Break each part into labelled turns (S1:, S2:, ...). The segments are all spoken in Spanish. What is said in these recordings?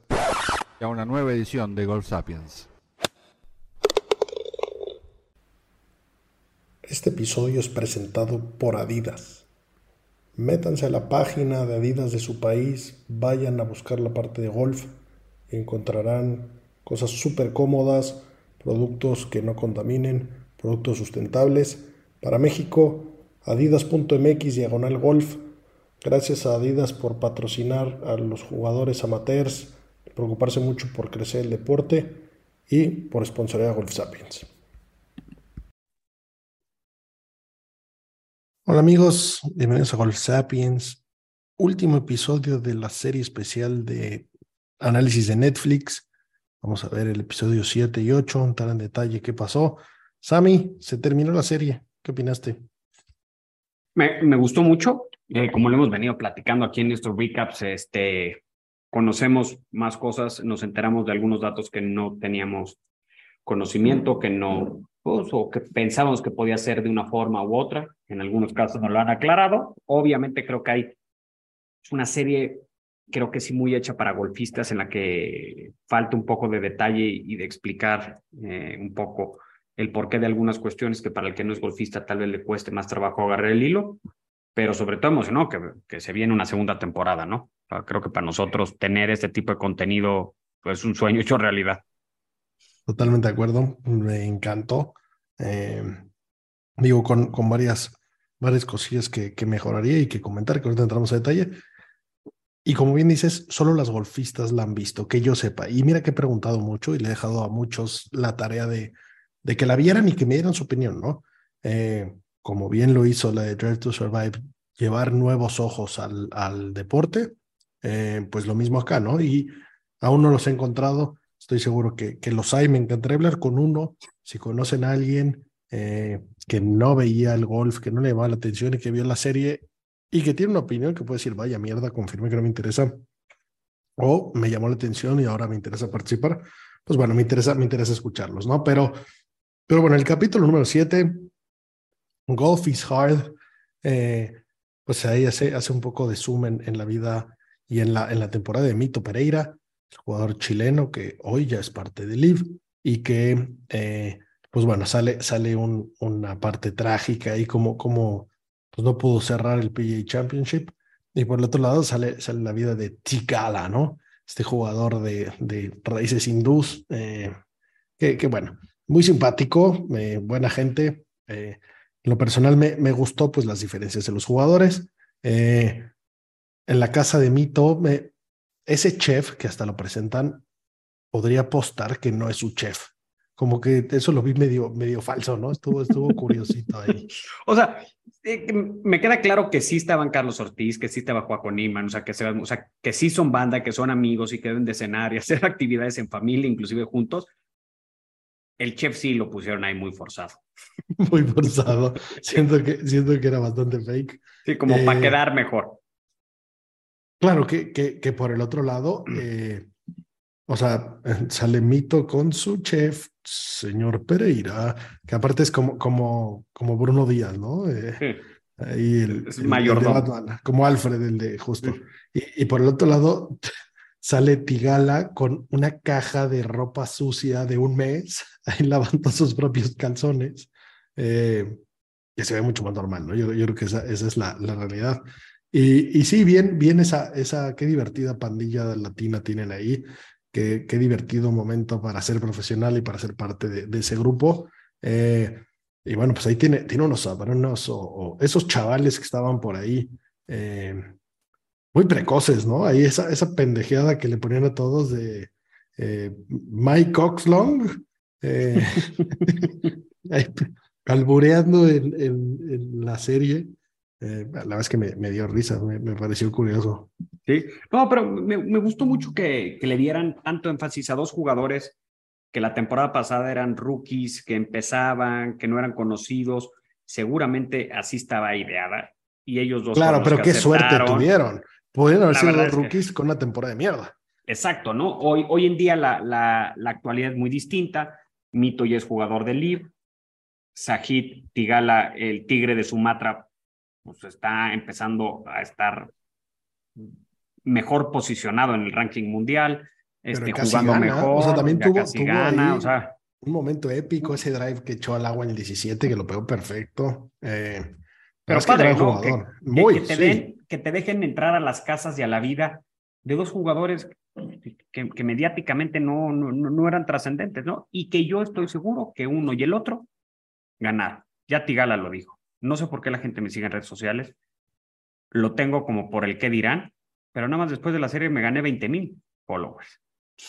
S1: y a una nueva edición de Golf Sapiens.
S2: Este episodio es presentado por Adidas. Métanse a la página de Adidas de su país, vayan a buscar la parte de golf y encontrarán cosas súper cómodas, productos que no contaminen, productos sustentables. Para México, adidas.mx diagonal golf Gracias a Adidas por patrocinar a los jugadores amateurs, preocuparse mucho por crecer el deporte y por sponsorear a Golf Sapiens. Hola amigos, bienvenidos a Golf Sapiens. Último episodio de la serie especial de análisis de Netflix. Vamos a ver el episodio 7 y 8, entrar en detalle qué pasó. Sammy, se terminó la serie. ¿Qué opinaste?
S3: Me, me gustó mucho. Eh, como lo hemos venido platicando aquí en estos recaps, este, conocemos más cosas, nos enteramos de algunos datos que no teníamos conocimiento, que no, pues, o que pensábamos que podía ser de una forma u otra. En algunos casos nos lo han aclarado. Obviamente creo que hay una serie, creo que sí muy hecha para golfistas en la que falta un poco de detalle y de explicar eh, un poco el porqué de algunas cuestiones que para el que no es golfista tal vez le cueste más trabajo agarrar el hilo pero sobre todo emocionó que, que se viene una segunda temporada, ¿no? creo que para nosotros tener este tipo de contenido pues, es un sueño hecho realidad.
S2: Totalmente de acuerdo, me encantó. Eh, digo, con, con varias, varias cosillas que, que mejoraría y que comentar, que ahorita entramos a detalle. Y como bien dices, solo las golfistas la han visto, que yo sepa. Y mira que he preguntado mucho y le he dejado a muchos la tarea de, de que la vieran y que me dieran su opinión, ¿no? Eh, como bien lo hizo la de Drive to Survive, llevar nuevos ojos al, al deporte, eh, pues lo mismo acá, ¿no? Y aún no los he encontrado, estoy seguro que, que los hay, me encantaría hablar con uno, si conocen a alguien eh, que no veía el golf, que no le llamaba la atención y que vio la serie y que tiene una opinión que puede decir, vaya mierda, confirme que no me interesa, o me llamó la atención y ahora me interesa participar, pues bueno, me interesa, me interesa escucharlos, ¿no? Pero, pero bueno, el capítulo número 7 Golf is Hard, eh, pues ahí hace, hace un poco de zoom en, la vida y en la, en la temporada de Mito Pereira, el jugador chileno que hoy ya es parte del LIV y que, eh, pues bueno, sale, sale un, una parte trágica y como, como pues no pudo cerrar el PGA Championship. Y por el otro lado sale, sale la vida de Tigala, ¿no? Este jugador de, de raíces hindús, eh, que, que, bueno, muy simpático, buena gente. Lo personal me, me gustó pues las diferencias de los jugadores. Eh, en la casa de Mito, me, ese chef que hasta lo presentan, podría apostar que no es su chef. Como que eso lo vi medio, medio falso, ¿no? Estuvo, estuvo curiosito ahí.
S3: o sea, eh, me queda claro que sí estaban Carlos Ortiz, que sí estaba Juan Niman, o sea, que se, o sea, que sí son banda, que son amigos y que deben de cenar y hacer actividades en familia, inclusive juntos, el chef sí lo pusieron ahí muy forzado.
S2: Muy forzado. Siento que, siento que era bastante fake.
S3: Sí, como para eh, quedar mejor.
S2: Claro, que, que, que por el otro lado, eh, o sea, sale Mito con su chef, señor Pereira, que aparte es como, como, como Bruno Díaz, ¿no? Eh, ahí el,
S3: es mayor.
S2: como Alfred, el de justo. Y, y por el otro lado, sale Tigala con una caja de ropa sucia de un mes, ahí lavando sus propios calzones, eh, que se ve mucho más normal, ¿no? Yo, creo que esa, esa es la, la realidad. Y, y, sí, bien, bien esa, esa, qué divertida pandilla latina tienen ahí, qué, qué divertido momento para ser profesional y para ser parte de, de ese grupo. Eh, y bueno, pues ahí tiene, tiene unos sabronos o, o, esos chavales que estaban por ahí. Eh, muy precoces, ¿no? Ahí esa, esa pendejeada que le ponían a todos de eh, Mike Oxlong, eh, calbureando en, en, la serie. Eh, la verdad es que me, me dio risa, me, me, pareció curioso.
S3: Sí, no, pero me, me gustó mucho que, que, le dieran tanto énfasis a dos jugadores que la temporada pasada eran rookies, que empezaban, que no eran conocidos. Seguramente así estaba ideada. Y ellos dos.
S2: Claro, pero qué suerte tuvieron. Pudieron haber sido dos rookies con una temporada de mierda.
S3: Exacto, ¿no? Hoy, hoy en día la, la, la actualidad es muy distinta. Mito ya es jugador de LIV. Sajid Tigala, el tigre de Sumatra, pues está empezando a estar mejor posicionado en el ranking mundial, este, jugando mejor.
S2: O sea, también tuvo, gana, o sea, un momento épico ese drive que echó al agua en el 17, que lo pegó perfecto. Eh,
S3: pero padre, ¿no? que, Muy, que, te den, que te dejen entrar a las casas y a la vida de dos jugadores que, que mediáticamente no, no, no eran trascendentes, ¿no? Y que yo estoy seguro que uno y el otro ganaron. Ya Tigala lo dijo. No sé por qué la gente me sigue en redes sociales. Lo tengo como por el qué dirán, pero nada más después de la serie me gané 20 mil followers.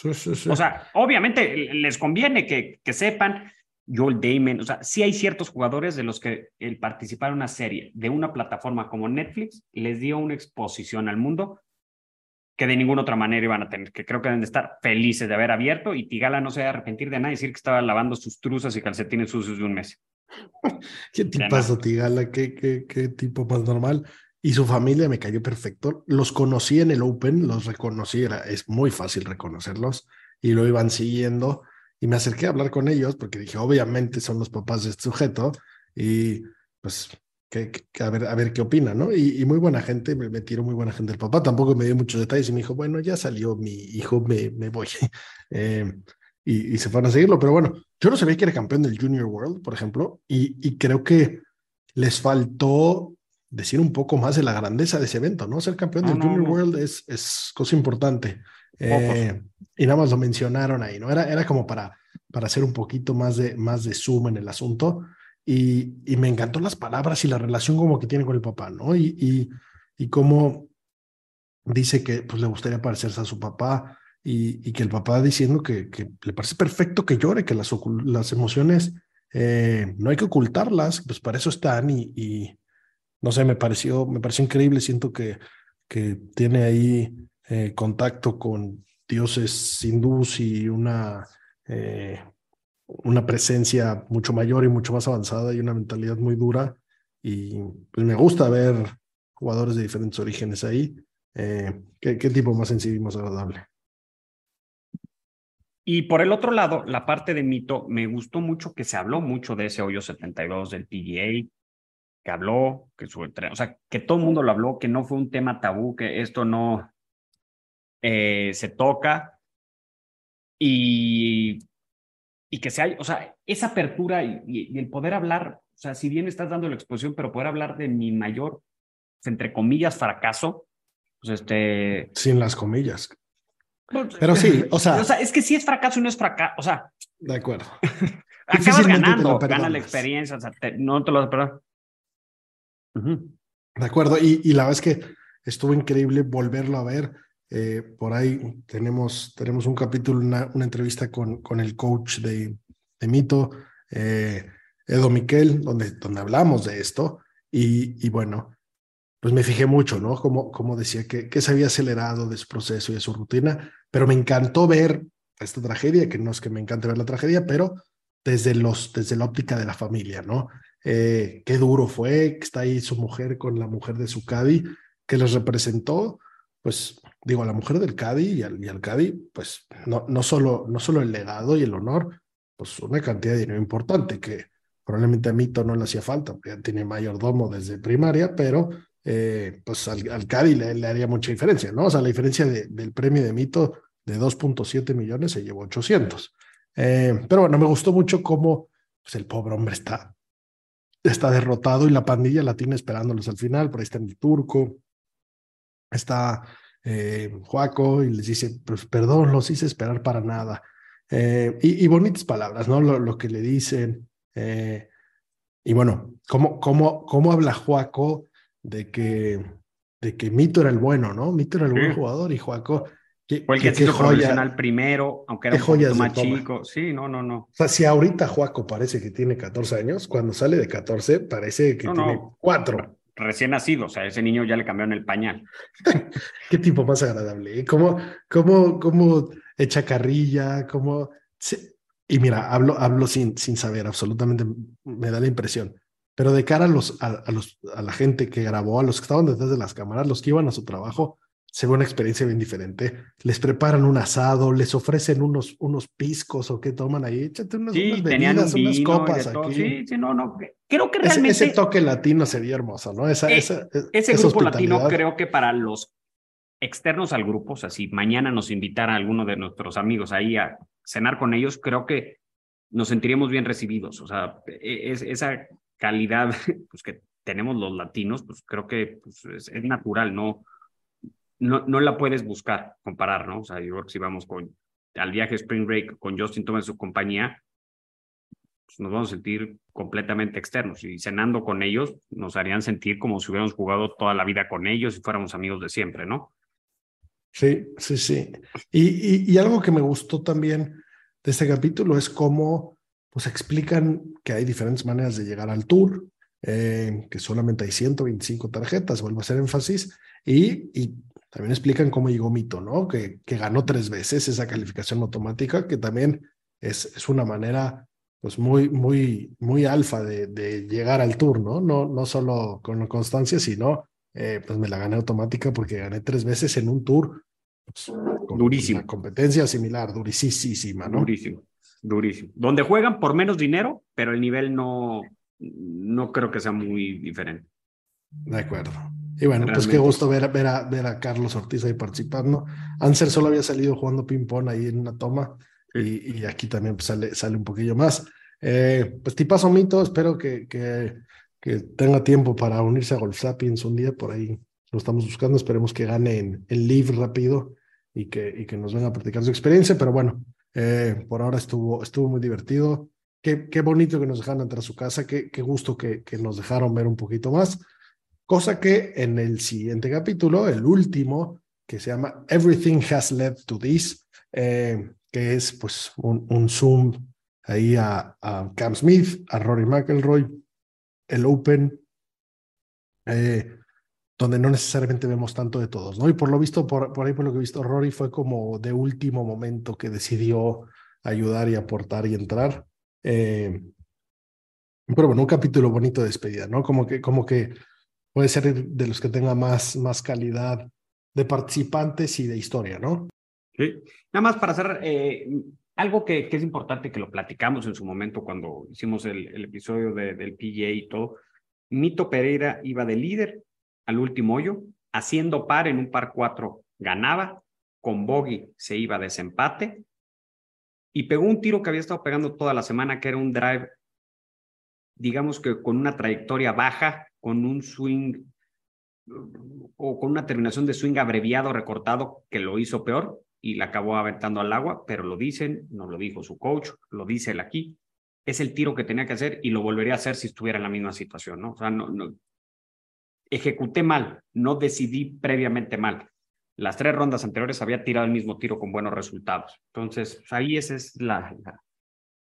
S3: O sea, obviamente les conviene que, que sepan, Joel Damon, o sea, sí hay ciertos jugadores de los que el participar en una serie de una plataforma como Netflix les dio una exposición al mundo que de ninguna otra manera iban a tener, que creo que deben de estar felices de haber abierto y Tigala no se va a arrepentir de nada y decir que estaba lavando sus truzas y calcetines sucios de un mes.
S2: ¿Qué tipazo, Tigala? ¿Qué, qué, qué tipo más normal? Y su familia me cayó perfecto. Los conocí en el Open, los reconocí, era, es muy fácil reconocerlos y lo iban siguiendo. Y me acerqué a hablar con ellos porque dije, obviamente son los papás de este sujeto y pues que, a, ver, a ver qué opina, ¿no? Y, muy buena gente, me, me, tiró muy buena gente el papá, tampoco me dio muchos detalles y me dijo, bueno, ya salió mi hijo, me, me voy. eh, y, y, se fueron a seguirlo, pero bueno, yo no sabía que era campeón del Junior World, por ejemplo, y, y creo que les faltó decir un poco más de la grandeza de ese evento, ¿no? Ser campeón del Junior World es, es cosa importante. Eh, y nada más lo mencionaron ahí, ¿no? Era, era como para, para hacer un poquito más de, más de zoom en el asunto. Y, y me encantó las palabras y la relación como que tiene con el papá, ¿no? Y, y, y cómo dice que pues, le gustaría parecerse a su papá y, que el papá diciendo que, le parece perfecto que llore, que las, las emociones eh, no hay que ocultarlas, pues para eso están y, no sé, me pareció, me pareció increíble, siento que, que tiene ahí eh, contacto con dioses hindús y una, eh, una presencia mucho mayor y mucho más avanzada y una mentalidad muy dura. Y pues me gusta ver jugadores de diferentes orígenes ahí. ¿qué, ¿qué, tipo más sencillo y más agradable?
S3: Y por el otro lado, la parte de mito, me gustó mucho que se habló mucho de ese hoyo 72 del PGA, que habló, que su o sea, que todo el mundo lo habló, que no fue un tema tabú, que esto no eh, se toca y, y que se hay, o sea, esa apertura y, el poder hablar, o sea, si bien estás dando la exposición, pero poder hablar de mi mayor, entre comillas, fracaso, pues este...
S2: Sin las comillas. Pero sí, o sea...
S3: O sea, es que sí es fracaso y no es fracaso, o sea...
S2: De acuerdo.
S3: Acabas ganando, gana la experiencia, o sea, te, no te lo pero
S2: de acuerdo, y, y, la verdad es que estuvo increíble volverlo a ver. Eh, por ahí tenemos, tenemos un capítulo, una, una entrevista con, con, el coach de, de Mito, eh, Edo Miquel, donde, donde hablamos de esto. Y, y, bueno, pues me fijé mucho, ¿no? Como, como decía que, se había acelerado de su proceso y de su rutina, pero me encantó ver esta tragedia, que no es que me encante ver la tragedia, pero desde, los, desde la óptica de la familia, ¿no? Eh, qué duro fue, que está ahí su mujer con la mujer de su Cadi, que les representó, pues digo, a la mujer del Cadi y al, y al Cadi, pues no, no, solo, no solo el legado y el honor, pues una cantidad de dinero importante que probablemente a Mito no le hacía falta, ya tiene mayordomo desde primaria, pero eh, pues al, al Cadi le, le, haría mucha diferencia, ¿no? O sea, la diferencia de, del premio de Mito de 2.7 millones se llevó 800. Eh, pero bueno, me gustó mucho cómo pues, el pobre hombre está está derrotado y la pandilla la tiene esperándolos al final. Por ahí está el turco, está eh, Juaco y les dice, pues perdón, los hice esperar para nada. Eh, y, y, bonitas palabras, ¿no? Lo, lo que le dicen. Y bueno, ¿cómo, cómo, cómo habla Juaco de que, de que Mito era el bueno, ¿no? Mito era el buen jugador y Juaco
S3: fue el que se hizo profesional primero, aunque era un poquito más chico. Sí, no, no, no.
S2: O sea, si ahorita Juaco parece que tiene 14 años, cuando sale de 14 parece que no, tiene no. 4.
S3: recién nacido, o sea, ese niño ya le cambiaron el pañal.
S2: Qué tipo más agradable, ¿eh? ¿Cómo, cómo, cómo echa carrilla? ¿Cómo... Y mira, hablo, hablo sin, sin saber, absolutamente me da la impresión. Pero de cara a, los, a, los, a la gente que grabó, a los que estaban detrás de las cámaras, los que iban a su trabajo, se ve una experiencia bien diferente. Les preparan un asado, les ofrecen unos, unos piscos o qué toman ahí. Échate unas,
S3: sí,
S2: unas bebidas, unas copas aquí.
S3: Sí, sí, no, no. Creo que realmente.
S2: Ese, toque latino sería hermoso, ¿no? Esa,
S3: eh,
S2: esa,
S3: ese grupo latino creo que para los externos al grupo, o sea, si mañana nos invitara a alguno de nuestros amigos ahí a cenar con ellos, creo que nos sentiríamos bien recibidos. O sea, e, es, esa calidad pues, que tenemos los latinos, pues creo que pues, es, natural, ¿no? no, no la puedes buscar, comparar, ¿no? O sea, yo creo que si vamos con, al viaje Spring Break con Justin Thomas y su compañía, pues nos vamos a sentir completamente externos y cenando con ellos nos harían sentir como si hubiéramos jugado toda la vida con ellos y fuéramos amigos de siempre, ¿no?
S2: Sí, sí, sí. Y, y, algo que me gustó también de este capítulo es cómo pues explican que hay diferentes maneras de llegar al tour, eh, que solamente hay 125 tarjetas, vuelvo a hacer énfasis, y, y también explican cómo llegó Mito, ¿no? Que, que ganó tres veces esa calificación automática, que también es, es una manera pues muy, muy, muy alfa de, de, llegar al tour, ¿no? No, no solo con constancia, sino eh, pues me la gané automática porque gané tres veces en un tour. Pues,
S3: con durísimo.
S2: Una competencia similar, durísima, ¿no?
S3: Durísimo, durísimo. Donde juegan por menos dinero, pero el nivel no, no creo que sea muy diferente.
S2: De acuerdo. Y bueno, pues qué gusto ver, ver, a, ver a Carlos Ortiz ahí participando. Anser solo había salido jugando ping-pong ahí en una toma y, y, aquí también pues sale, sale un poquillo más. Eh, pues tipazo mito, espero que, que, que, tenga tiempo para unirse a Golf Sapiens un día, por ahí lo estamos buscando, esperemos que gane en, el live rápido y que, y que nos venga a platicar su experiencia, pero bueno, eh, por ahora estuvo, estuvo muy divertido. Qué, qué bonito que nos dejaron entrar a su casa, qué, qué gusto que, que nos dejaron ver un poquito más. Cosa que en el siguiente capítulo, el último, que se llama Everything Has Led to This, eh, que es pues un, un zoom ahí a, a, Cam Smith, a Rory McElroy, el Open, eh, donde no necesariamente vemos tanto de todos, ¿no? Y por lo visto, por, por ahí por lo que he visto, Rory fue como de último momento que decidió ayudar y aportar y entrar. Eh, pero bueno, un capítulo bonito de despedida, ¿no? Como que, como que puede ser de los que tenga más, más calidad de participantes y de historia, ¿no?
S3: Sí. Nada más para hacer eh, algo que, es importante que lo platicamos en su momento cuando hicimos el, episodio de, del PGA y todo. Mito Pereira iba de líder al último hoyo, haciendo par en un par 4 ganaba, con bogey se iba a desempate y pegó un tiro que había estado pegando toda la semana, que era un drive, digamos que con una trayectoria baja, con un swing o con una terminación de swing abreviado, recortado, que lo hizo peor y la acabó aventando al agua, pero lo dicen, nos lo dijo su coach, lo dice él aquí, es el tiro que tenía que hacer y lo volvería a hacer si estuviera en la misma situación, ¿no? O sea, no, no ejecuté mal, no decidí previamente mal. Las tres rondas anteriores había tirado el mismo tiro con buenos resultados. Entonces, ahí esa es la,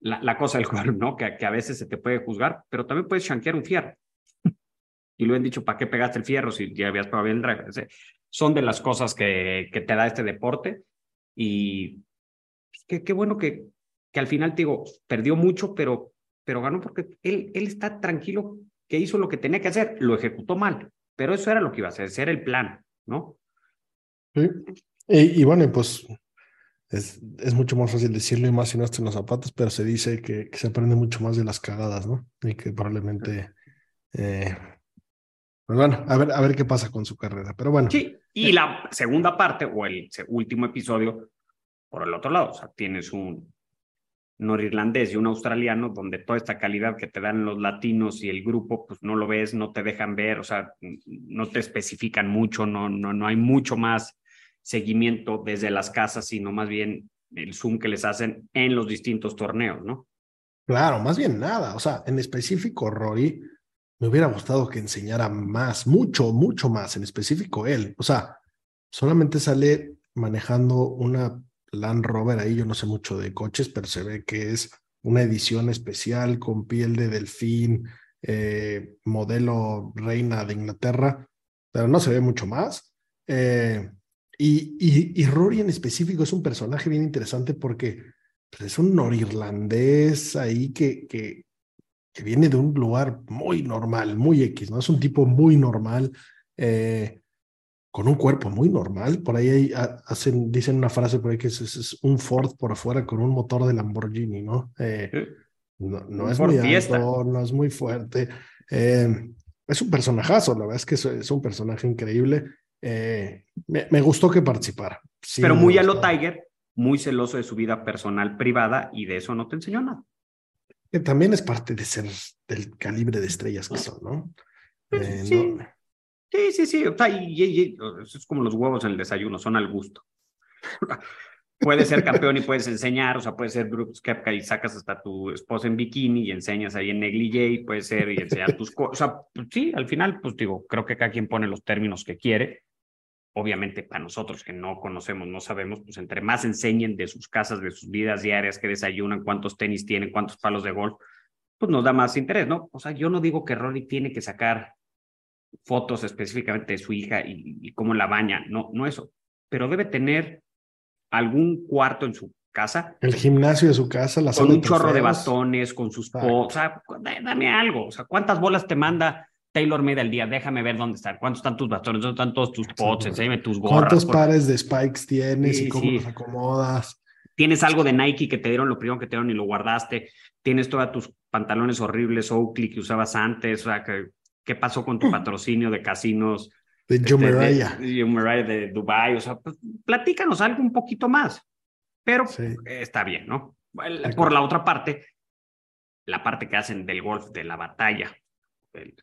S3: la, cosa del juego, ¿no? Que, que, a veces se te puede juzgar, pero también puedes shankear un fierro y lo han dicho, ¿para qué pegaste el fierro si ya habías bien el drive? Son de las cosas que, que te da este deporte y qué, qué bueno que, que al final te digo, perdió mucho, pero, pero ganó porque él, él está tranquilo que hizo lo que tenía que hacer, lo ejecutó mal, pero eso era lo que iba a hacer, ese era el plan, ¿no?
S2: Sí. Y, y bueno, pues es, es, mucho más fácil decirlo y más si no estás en los zapatos, pero se dice que, que, se aprende mucho más de las cagadas, ¿no? Y que probablemente eh, pues bueno, a ver, a ver qué pasa con su carrera. Pero bueno.
S3: Sí, y la segunda parte o el último episodio, por el otro lado, o sea, tienes un norirlandés y un australiano donde toda esta calidad que te dan los latinos y el grupo, pues no lo ves, no te dejan ver, o sea, no te especifican mucho, no, no, no hay mucho más seguimiento desde las casas, sino más bien el zoom que les hacen en los distintos torneos, ¿no?
S2: Claro, más bien nada. O sea, en específico, Rory, me hubiera gustado que enseñara más, mucho, mucho más, en específico él. O sea, solamente sale manejando una Land Rover ahí, yo no sé mucho de coches, pero se ve que es una edición especial con piel de delfín, eh, modelo reina de Inglaterra, pero no se ve mucho más. Eh, y, y, Rory en específico es un personaje bien interesante porque pues, es un norirlandés ahí que, que, que, viene de un lugar muy normal, muy X, ¿no? Es un tipo muy normal, eh, con un cuerpo muy normal. Por ahí hacen, dicen una frase por ahí que es, es, un Ford por afuera con un motor de Lamborghini, ¿no? Eh, no, no es muy alto, no es muy fuerte. Eh, es un personajazo, la verdad es que es, un personaje increíble. Eh, me, gustó que participara.
S3: Pero muy a lo Tiger, muy celoso de su vida personal privada y de eso no te enseñó nada.
S2: Que también es parte de ser del calibre de estrellas que son, ¿no?
S3: Eh, sí. sí. sí, sí, es como los huevos en el desayuno, son al gusto. puedes ser campeón y puedes enseñar, o sea, puedes ser Brooks Kepka y sacas hasta tu esposa en bikini y enseñas ahí en negligé, puede ser y enseñar tus cosas. O sea, pues sí, al final, pues digo, creo que cada quien pone los términos que quiere. Obviamente, para nosotros que no conocemos, no sabemos, pues entre más enseñen de sus casas, de sus vidas diarias, que desayunan, cuántos tenis tienen, cuántos palos de golf, pues nos da más interés, ¿no? O sea, yo no digo que Rory tiene que sacar fotos específicamente de su hija y, y cómo la baña, no, no eso, pero debe tener algún cuarto en su casa.
S2: El gimnasio de su casa, la
S3: Con un chorro de bastones, con sus O sea, dame algo. O sea, ¿cuántas bolas te manda Taylor Made al día? Déjame ver dónde están. ¿Cuántos están tus bastones? ¿Dónde están todos tus pots? Enséñame tus gorras.
S2: ¿Cuántos pares de spikes tienes y cómo los acomodas?
S3: Tienes algo de Nike que te dieron lo primero que te dieron y lo guardaste. Tienes todos tus pantalones horribles Oakley que usabas antes. O sea, ¿qué pasó con tu patrocinio de casinos?
S2: de Jumeirah.
S3: De, de Dubai, o sea, pues, platícanos algo un poquito más, pero está bien, ¿no? Por la otra parte, la parte que hacen del golf, de la batalla, el,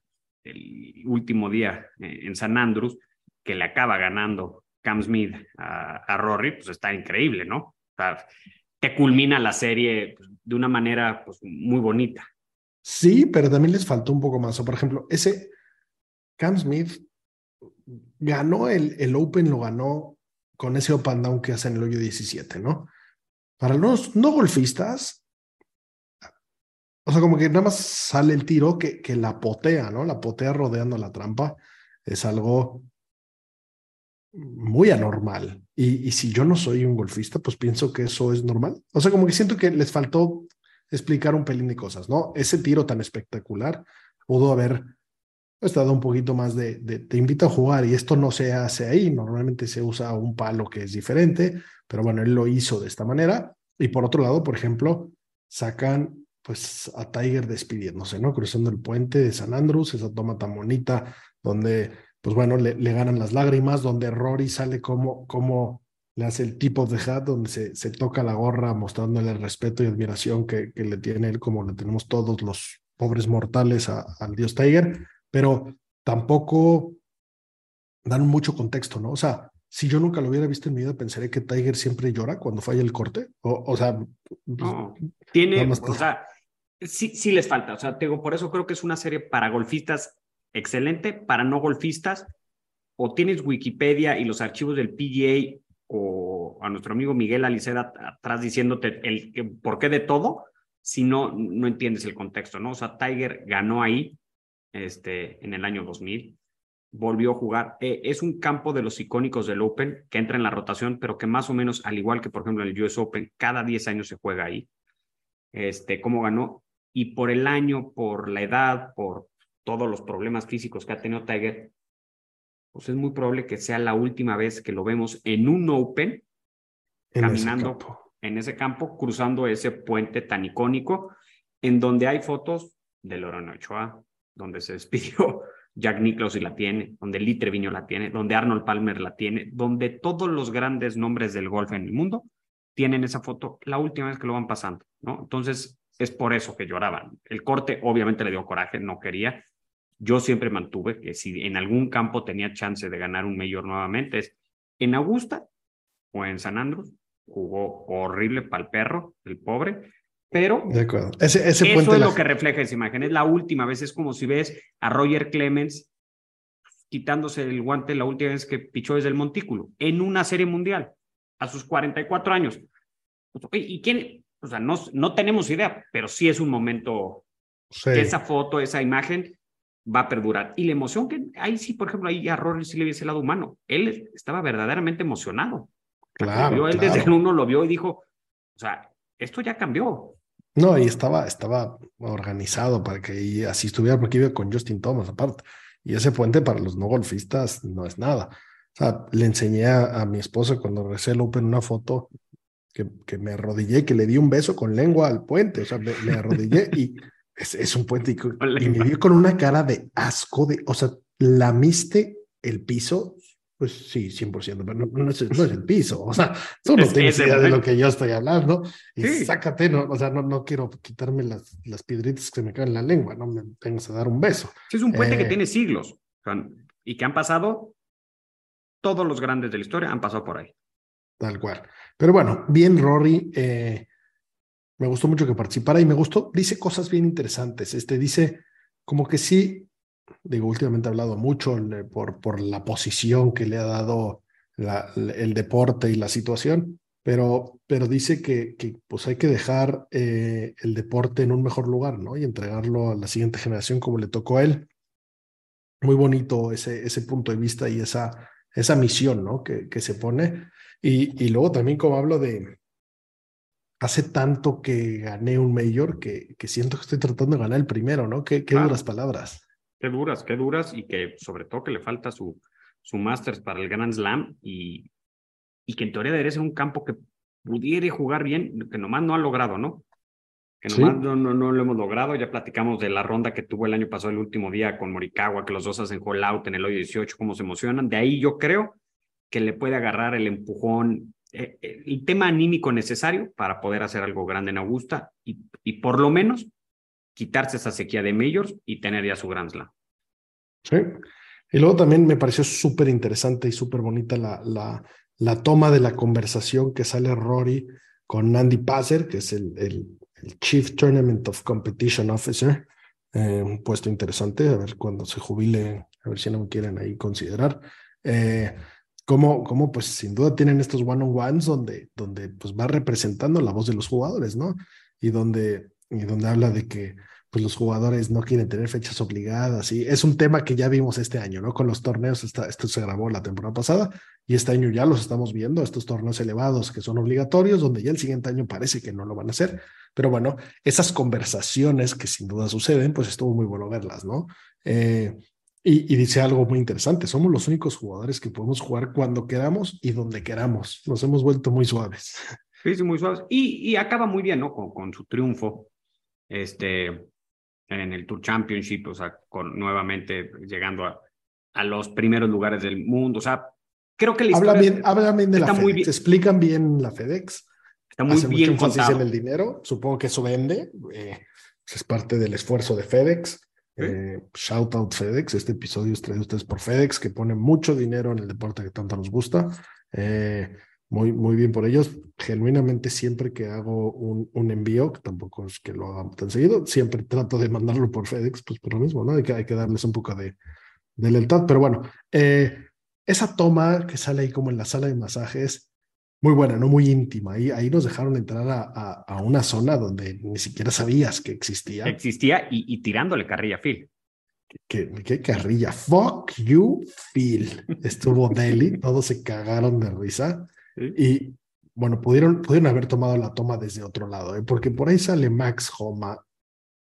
S3: último día eh, en San Andrews, que le acaba ganando Cam Smith a, Rory, pues está increíble, ¿no? O sea, te culmina la serie pues, de una manera pues, muy bonita.
S2: Sí, pero también les faltó un poco más. O, por ejemplo, ese Cam Smith ganó el, el Open, lo ganó con ese up and down que hace en el hoyo 17, ¿no? Para los no golfistas, o sea, como que nada más sale el tiro que, que la potea, ¿no? La potea rodeando la trampa es algo muy anormal. Y, y, si yo no soy un golfista, pues pienso que eso es normal. O sea, como que siento que les faltó explicar un pelín de cosas, ¿no? Ese tiro tan espectacular pudo haber estado un poquito más de, te invito a jugar y esto no se hace ahí, normalmente se usa un palo que es diferente, pero bueno, él lo hizo de esta manera. Y por otro lado, por ejemplo, sacan pues a Tiger despidiéndose, ¿no? Cruzando el puente de San Andrews, esa toma tan bonita donde, pues bueno, le, ganan las lágrimas, donde Rory sale como, como le hace el tipo de hat, donde se, se toca la gorra mostrándole el respeto y admiración que, que le tiene él, como le tenemos todos los pobres mortales al dios Tiger pero tampoco dan mucho contexto, ¿no? O sea, si yo nunca lo hubiera visto en mi vida, pensaría que Tiger siempre llora cuando falla el corte. O, sea, pues,
S3: no, tiene, o sea, sí, sí les falta. O sea, digo, por eso creo que es una serie para golfistas excelente, para no golfistas. O tienes Wikipedia y los archivos del PGA o a nuestro amigo Miguel Aliceda atrás diciéndote el, por qué de todo, si no, no entiendes el contexto, ¿no? O sea, Tiger ganó ahí, este, en el año 2000. Volvió a jugar. Eh, es un campo de los icónicos del Open que entra en la rotación, pero que más o menos, al igual que por ejemplo en el US Open, cada 10 años se juega ahí. Este, ¿Cómo ganó? Y por el año, por la edad, por todos los problemas físicos que ha tenido Tiger, pues es muy probable que sea la última vez que lo vemos en un Open caminando en ese campo, cruzando ese puente tan icónico, en donde hay fotos de Lorena Ochoa, donde se despidió Jack Nicklaus y la tiene, donde Lee Treviño la tiene, donde Arnold Palmer la tiene, donde todos los grandes nombres del golf en el mundo tienen esa foto la última vez que lo van pasando, ¿no? Entonces, es por eso que lloraban. El corte obviamente le dio coraje, no quería. Yo siempre mantuve que si en algún campo tenía chance de ganar un mayor nuevamente, es en Augusta o en San Andrés, jugó horrible para el perro, el pobre, pero
S2: de acuerdo. Ese,
S3: eso es lo que refleja esa imagen. Es la última vez, es como si ves a Roger Clemens quitándose el guante la última vez que pichó desde el montículo en una serie mundial a sus 44 años. ¿Y quién? O sea, no, no tenemos idea, pero sí es un momento esa foto, esa imagen va a perdurar. Y la emoción que ahí sí, por ejemplo, ahí a Rory sí le vi ese lado humano. Él estaba verdaderamente emocionado.
S2: Claro.
S3: él desde el uno lo vio y dijo, o sea, esto ya cambió.
S2: No, y estaba, estaba organizado para que así estuviera, porque iba con Justin Thomas aparte. Y ese puente para los no golfistas no es nada. O sea, le enseñé a, mi esposa cuando regresé el Open una foto que, que, me arrodillé, que le di un beso con lengua al puente. O sea, me, arrodillé y es, un puente y, me vio con una cara de asco, de, o sea, lamiste el piso. Pues sí, 100%, pero no, no, es, el piso. O sea, tú no tienes idea de lo que yo estoy hablando. Y sácate, no, o sea, no, no quiero quitarme las, las piedritas que me caen en la lengua, no me tengas a dar un beso.
S3: Sí, es un puente que eh, tiene siglos y que han pasado, todos los grandes de la historia han pasado por ahí.
S2: Tal cual. Pero bueno, bien, Rory. Eh, me gustó mucho que participara y me gustó, dice cosas bien interesantes. Este dice como que sí, digo, últimamente ha hablado mucho por, por la posición que le ha dado el deporte y la situación, pero, pero dice que, que pues hay que dejar eh, el deporte en un mejor lugar, ¿no? Y entregarlo a la siguiente generación como le tocó a él. Muy bonito ese, ese punto de vista y esa, esa misión, ¿no? Que, que se pone. Y, y luego también como hablo de, hace tanto que gané un mayor que, que siento que estoy tratando de ganar el primero, ¿no? Qué, qué duras palabras.
S3: Qué duras, qué duras y que sobre todo que le falta su, su Masters para el Grand Slam y, y que en teoría debería ser un campo que pudiera jugar bien, que nomás no ha logrado, ¿no? Que nomás no, no, no, lo hemos logrado. Ya platicamos de la ronda que tuvo el año pasado, el último día con Morikawa, que los dos hacen hole out en el hoy 18, cómo se emocionan. De ahí yo creo que le puede agarrar el empujón eh, eh, el tema anímico necesario para poder hacer algo grande en Augusta y, y por lo menos quitarse esa sequía de majors y tener ya su Grand Slam.
S2: Sí. Y luego también me pareció súper interesante y súper bonita la, la, la, toma de la conversación que sale Rory con Andy Passer, que es el, el, Chief Tournament of Competition Officer. Eh, un puesto interesante, a ver cuando se jubile, a ver si no me quieren ahí considerar. Eh, cómo, cómo pues sin duda tienen estos one-on-ones donde, donde pues va representando la voz de los jugadores, ¿no? Y donde, y donde habla de que pues los jugadores no quieren tener fechas obligadas y es un tema que ya vimos este año, ¿no? Con los torneos, esto se grabó la temporada pasada y este año ya los estamos viendo, estos torneos elevados que son obligatorios, donde ya el siguiente año parece que no lo van a hacer, pero bueno, esas conversaciones que sin duda suceden, pues estuvo muy bueno verlas, ¿no? Eh, y, dice algo muy interesante, somos los únicos jugadores que podemos jugar cuando queramos y donde queramos. Nos hemos vuelto muy suaves.
S3: Sí, sí, muy suaves. Y, y acaba muy bien, ¿no? Con, con, su triunfo este, en el Tour Championship, o sea, con, nuevamente llegando a, a los primeros lugares del mundo. O sea, creo que la
S2: habla bien, habla bien de la FedEx. Bien. Explican bien la FedEx.
S3: Está muy bien
S2: mucho énfasis en el dinero. Supongo que eso vende. Eh, es parte del esfuerzo de FedEx. Eh, shout out FedEx, este episodio es traído ustedes por FedEx, que pone mucho dinero en el deporte que tanto nos gusta. Eh, muy, muy bien por ellos. Genuinamente, siempre que hago un, un, envío, que tampoco es que lo haga tan seguido, siempre trato de mandarlo por FedEx, pues por lo mismo, ¿no? Hay que, hay que darles un poco de, de lealtad. Pero bueno, eh, esa toma que sale ahí como en la sala de masajes, muy buena, ¿no? Muy íntima. Ahí, ahí nos dejaron entrar a, a, una zona donde ni siquiera sabías que existía.
S3: Existía y, y tirándole carrilla a Phil.
S2: ¿Qué, ¿Qué, carrilla? Fuck you, Phil. Estuvo Deli, todos se cagaron de risa. Y bueno, pudieron, pudieron haber tomado la toma desde otro lado, ¿eh? porque por ahí sale Max Homa.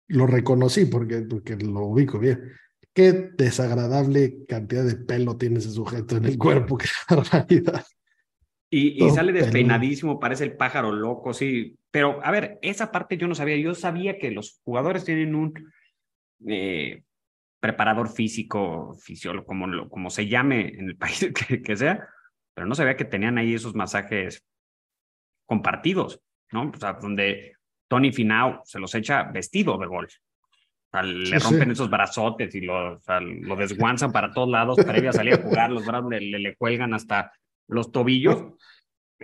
S2: Lo reconocí porque, porque lo ubico bien. Qué desagradable cantidad de pelo tiene ese sujeto en el cuerpo, qué realidad.
S3: Y, sale despeinadísimo, parece el pájaro loco, sí. Pero, a ver, esa parte yo no sabía. Yo sabía que los jugadores tienen un eh, preparador físico, fisiólogo, como, como se llame en el país que, sea, pero no sabía que tenían ahí esos masajes compartidos, ¿no? O sea, donde Tony Finau se los echa vestido de golf. O sea, le rompen esos brazotes y lo, lo desguanzan para todos lados, previo a salir a jugar, los brazos le, le cuelgan hasta los tobillos.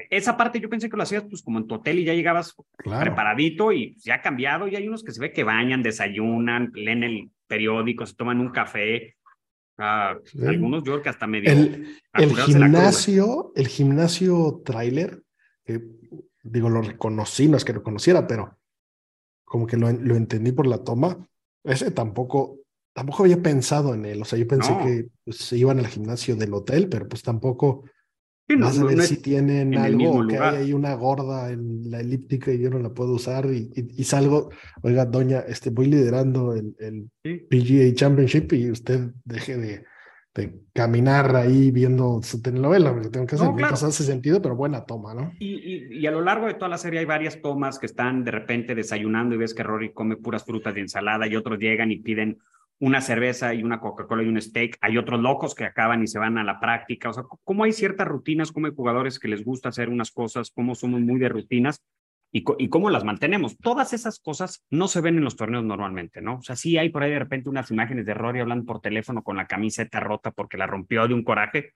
S3: Esa parte yo pensé que lo hacías pues como en tu hotel y ya llegabas preparadito y pues, ya ha cambiado y hay unos que se ve que bañan, desayunan, leen el periódico, se toman un café. Algunos yo creo que hasta medio...
S2: El, el gimnasio, el gimnasio trailer, que digo, lo reconocí, no es que lo conociera, pero como que lo, lo entendí por la toma, ese tampoco, tampoco había pensado en él. O sea, yo pensé que pues, se iban al gimnasio del hotel, pero pues tampoco. No, a ver si tienen algo que hay ahí una gorda en la elíptica y yo no la puedo usar y, y, salgo, oiga, doña, este, voy liderando el, el PGA Championship y usted deje de, de caminar ahí viendo su telenovela, porque tengo que hacer, no, hace sentido, pero buena toma, ¿no?
S3: Y, y, a lo largo de toda la serie hay varias tomas que están de repente desayunando y ves que Rory come puras frutas y ensalada y otros llegan y piden una cerveza y una Coca-Cola y un steak. Hay otros locos que acaban y se van a la práctica. O sea, cómo hay ciertas rutinas, cómo hay jugadores que les gusta hacer unas cosas, cómo somos muy de rutinas y, cómo las mantenemos. Todas esas cosas no se ven en los torneos normalmente, ¿no? O sea, sí hay por ahí de repente unas imágenes de Rory hablando por teléfono con la camiseta rota porque la rompió de un coraje,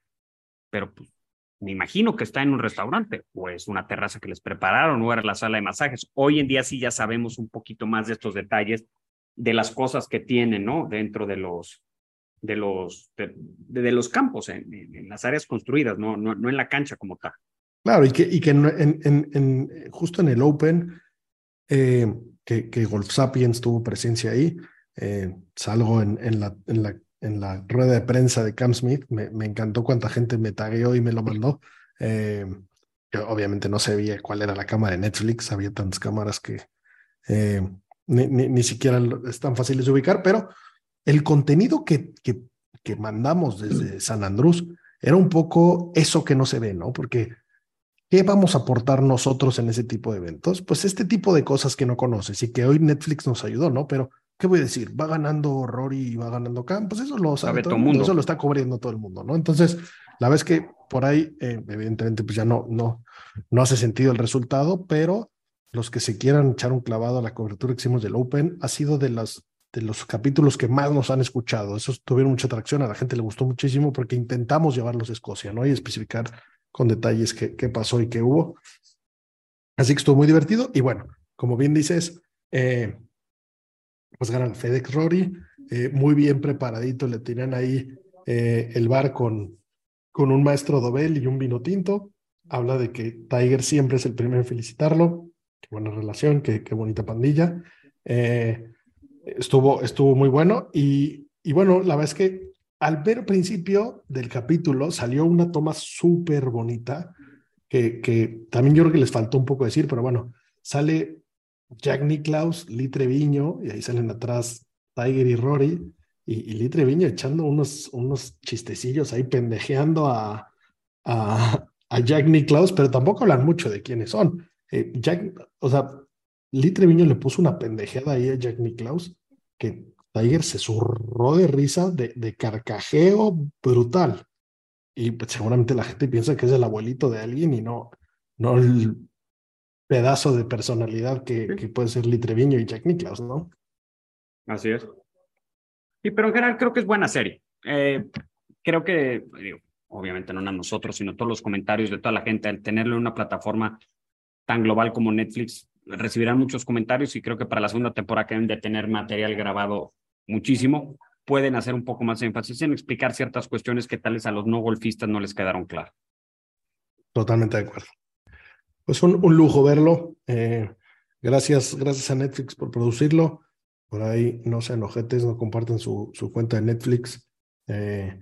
S3: pero pues, me imagino que está en un restaurante o es una terraza que les prepararon o era la sala de masajes. Hoy en día sí ya sabemos un poquito más de estos detalles de las cosas que tienen, ¿no? Dentro de los de los de, los campos en, en, las áreas construidas, no, no no en la cancha como tal.
S2: Claro, y que, y que en, en, en, justo en el Open, eh, que, que, Golf Sapiens tuvo presencia ahí, eh, salgo en, la, la, en la rueda de prensa de Cam Smith, me, me encantó cuánta gente me tagueó y me lo mandó. Eh, obviamente no sabía cuál era la cámara de Netflix, había tantas cámaras que ni, ni, ni, siquiera es tan fácil de ubicar, pero el contenido que, que, que mandamos desde San Andrés era un poco eso que no se ve, ¿no? Porque ¿Qué vamos a aportar nosotros en ese tipo de eventos? Pues este tipo de cosas que no conoces y que hoy Netflix nos ayudó, ¿no? Pero, ¿qué voy a decir? Va ganando Rory y va ganando Cam, pues eso lo sabe, todo el mundo, eso lo está cubriendo todo el mundo, ¿no? Entonces, la vez que por ahí, eh, evidentemente, pues ya no, no, no hace sentido el resultado, pero los que se quieran echar un clavado a la cobertura que hicimos del Open, ha sido de las de los capítulos que más nos han escuchado. Esos tuvieron mucha atracción, a la gente le gustó muchísimo porque intentamos llevarlos a Escocia, ¿no? Y especificar con detalles qué, pasó y qué hubo. Así que estuvo muy divertido. Y bueno, como bien dices, eh, pues ganan FedEx Rory, eh, muy bien preparadito, le tenían ahí eh, el bar con, con un maestro Dobel y un vino tinto. Habla de que Tiger siempre es el primero en felicitarlo. Qué buena relación, qué, qué bonita pandilla. estuvo, estuvo muy bueno. Y, y bueno, la verdad es que al ver principio del capítulo salió una toma súper bonita que, que, también yo creo que les faltó un poco decir, pero bueno, sale Jack Nicklaus, Lee Treviño, y ahí salen atrás Tiger y Rory, y, y Lee Treviño echando unos, unos chistecillos ahí pendejeando a, a, a Jack Nicklaus, pero tampoco hablan mucho de quiénes son. Eh, Jack, o sea, Lee Treviño le puso una pendejeada ahí a Jack Nicklaus que Tiger se zurró de risa, de, de carcajeo brutal. Y pues, seguramente la gente piensa que es el abuelito de alguien y no, no el pedazo de personalidad que, que puede ser Litreviño y Jack Nicklaus, ¿no?
S3: Así es. Y pero en general creo que es buena serie. Eh, creo que, obviamente no a nosotros, sino todos los comentarios de toda la gente, al tenerlo en una plataforma tan global como Netflix, recibirán muchos comentarios y creo que para la segunda temporada que deben de tener material grabado muchísimo, pueden hacer un poco más énfasis en explicar ciertas cuestiones que tales a los no golfistas no les quedaron claras.
S2: Totalmente de acuerdo. Pues un, un lujo verlo. Eh, gracias, gracias a Netflix por producirlo. Por ahí no sean ojetes, no comparten su, su cuenta de Netflix. Eh,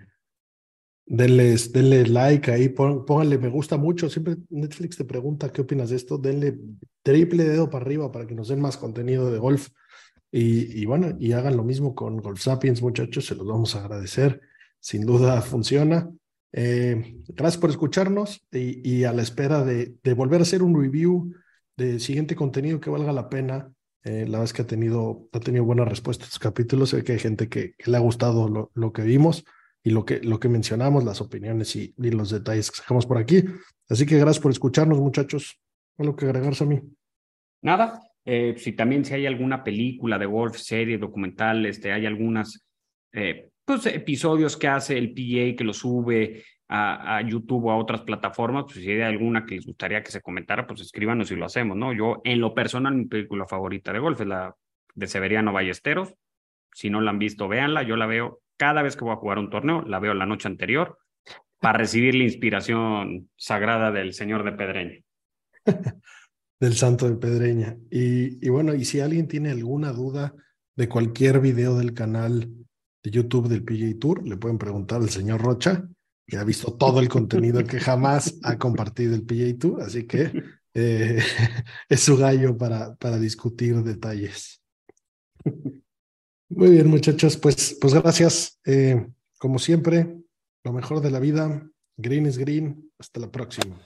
S2: denles, denle like ahí, pónganle me gusta mucho. Siempre Netflix te pregunta qué opinas de esto. Denle triple dedo para arriba para que nos den más contenido de golf. Y, bueno, y hagan lo mismo con Golf Sapiens, muchachos, se los vamos a agradecer. Sin duda funciona. Eh, gracias por escucharnos y, a la espera de, volver a hacer un review de siguiente contenido que valga la pena. Eh, la verdad es que ha tenido, ha tenido buena respuesta a estos capítulos. Sé que hay gente que, le ha gustado lo, lo, que vimos y lo que, lo que mencionamos, las opiniones y, los detalles que sacamos por aquí. Así que gracias por escucharnos, muchachos. ¿Algo que agregarse a mí?
S3: Nada, eh, si también si hay alguna película de golf, serie, documental, este, hay algunas eh, pues, episodios que hace el PA que lo sube a, a, YouTube o a otras plataformas, pues si hay alguna que les gustaría que se comentara, pues escríbanos y lo hacemos, ¿no? Yo, en lo personal, mi película favorita de golf es la de Severiano Ballesteros. Si no la han visto, véanla. Yo la veo cada vez que voy a jugar un torneo, la veo la noche anterior para recibir la inspiración sagrada del señor de Pedreña.
S2: del Santo de Pedreña. Y, y, bueno, y si alguien tiene alguna duda de cualquier video del canal de YouTube del PJ Tour, le pueden preguntar al señor Rocha, que ha visto todo el contenido que jamás ha compartido el PJ Tour, así que eh, es su gallo para, para discutir detalles. Muy bien, muchachos, pues, pues gracias. Eh, como siempre, lo mejor de la vida. Green is green. Hasta la próxima.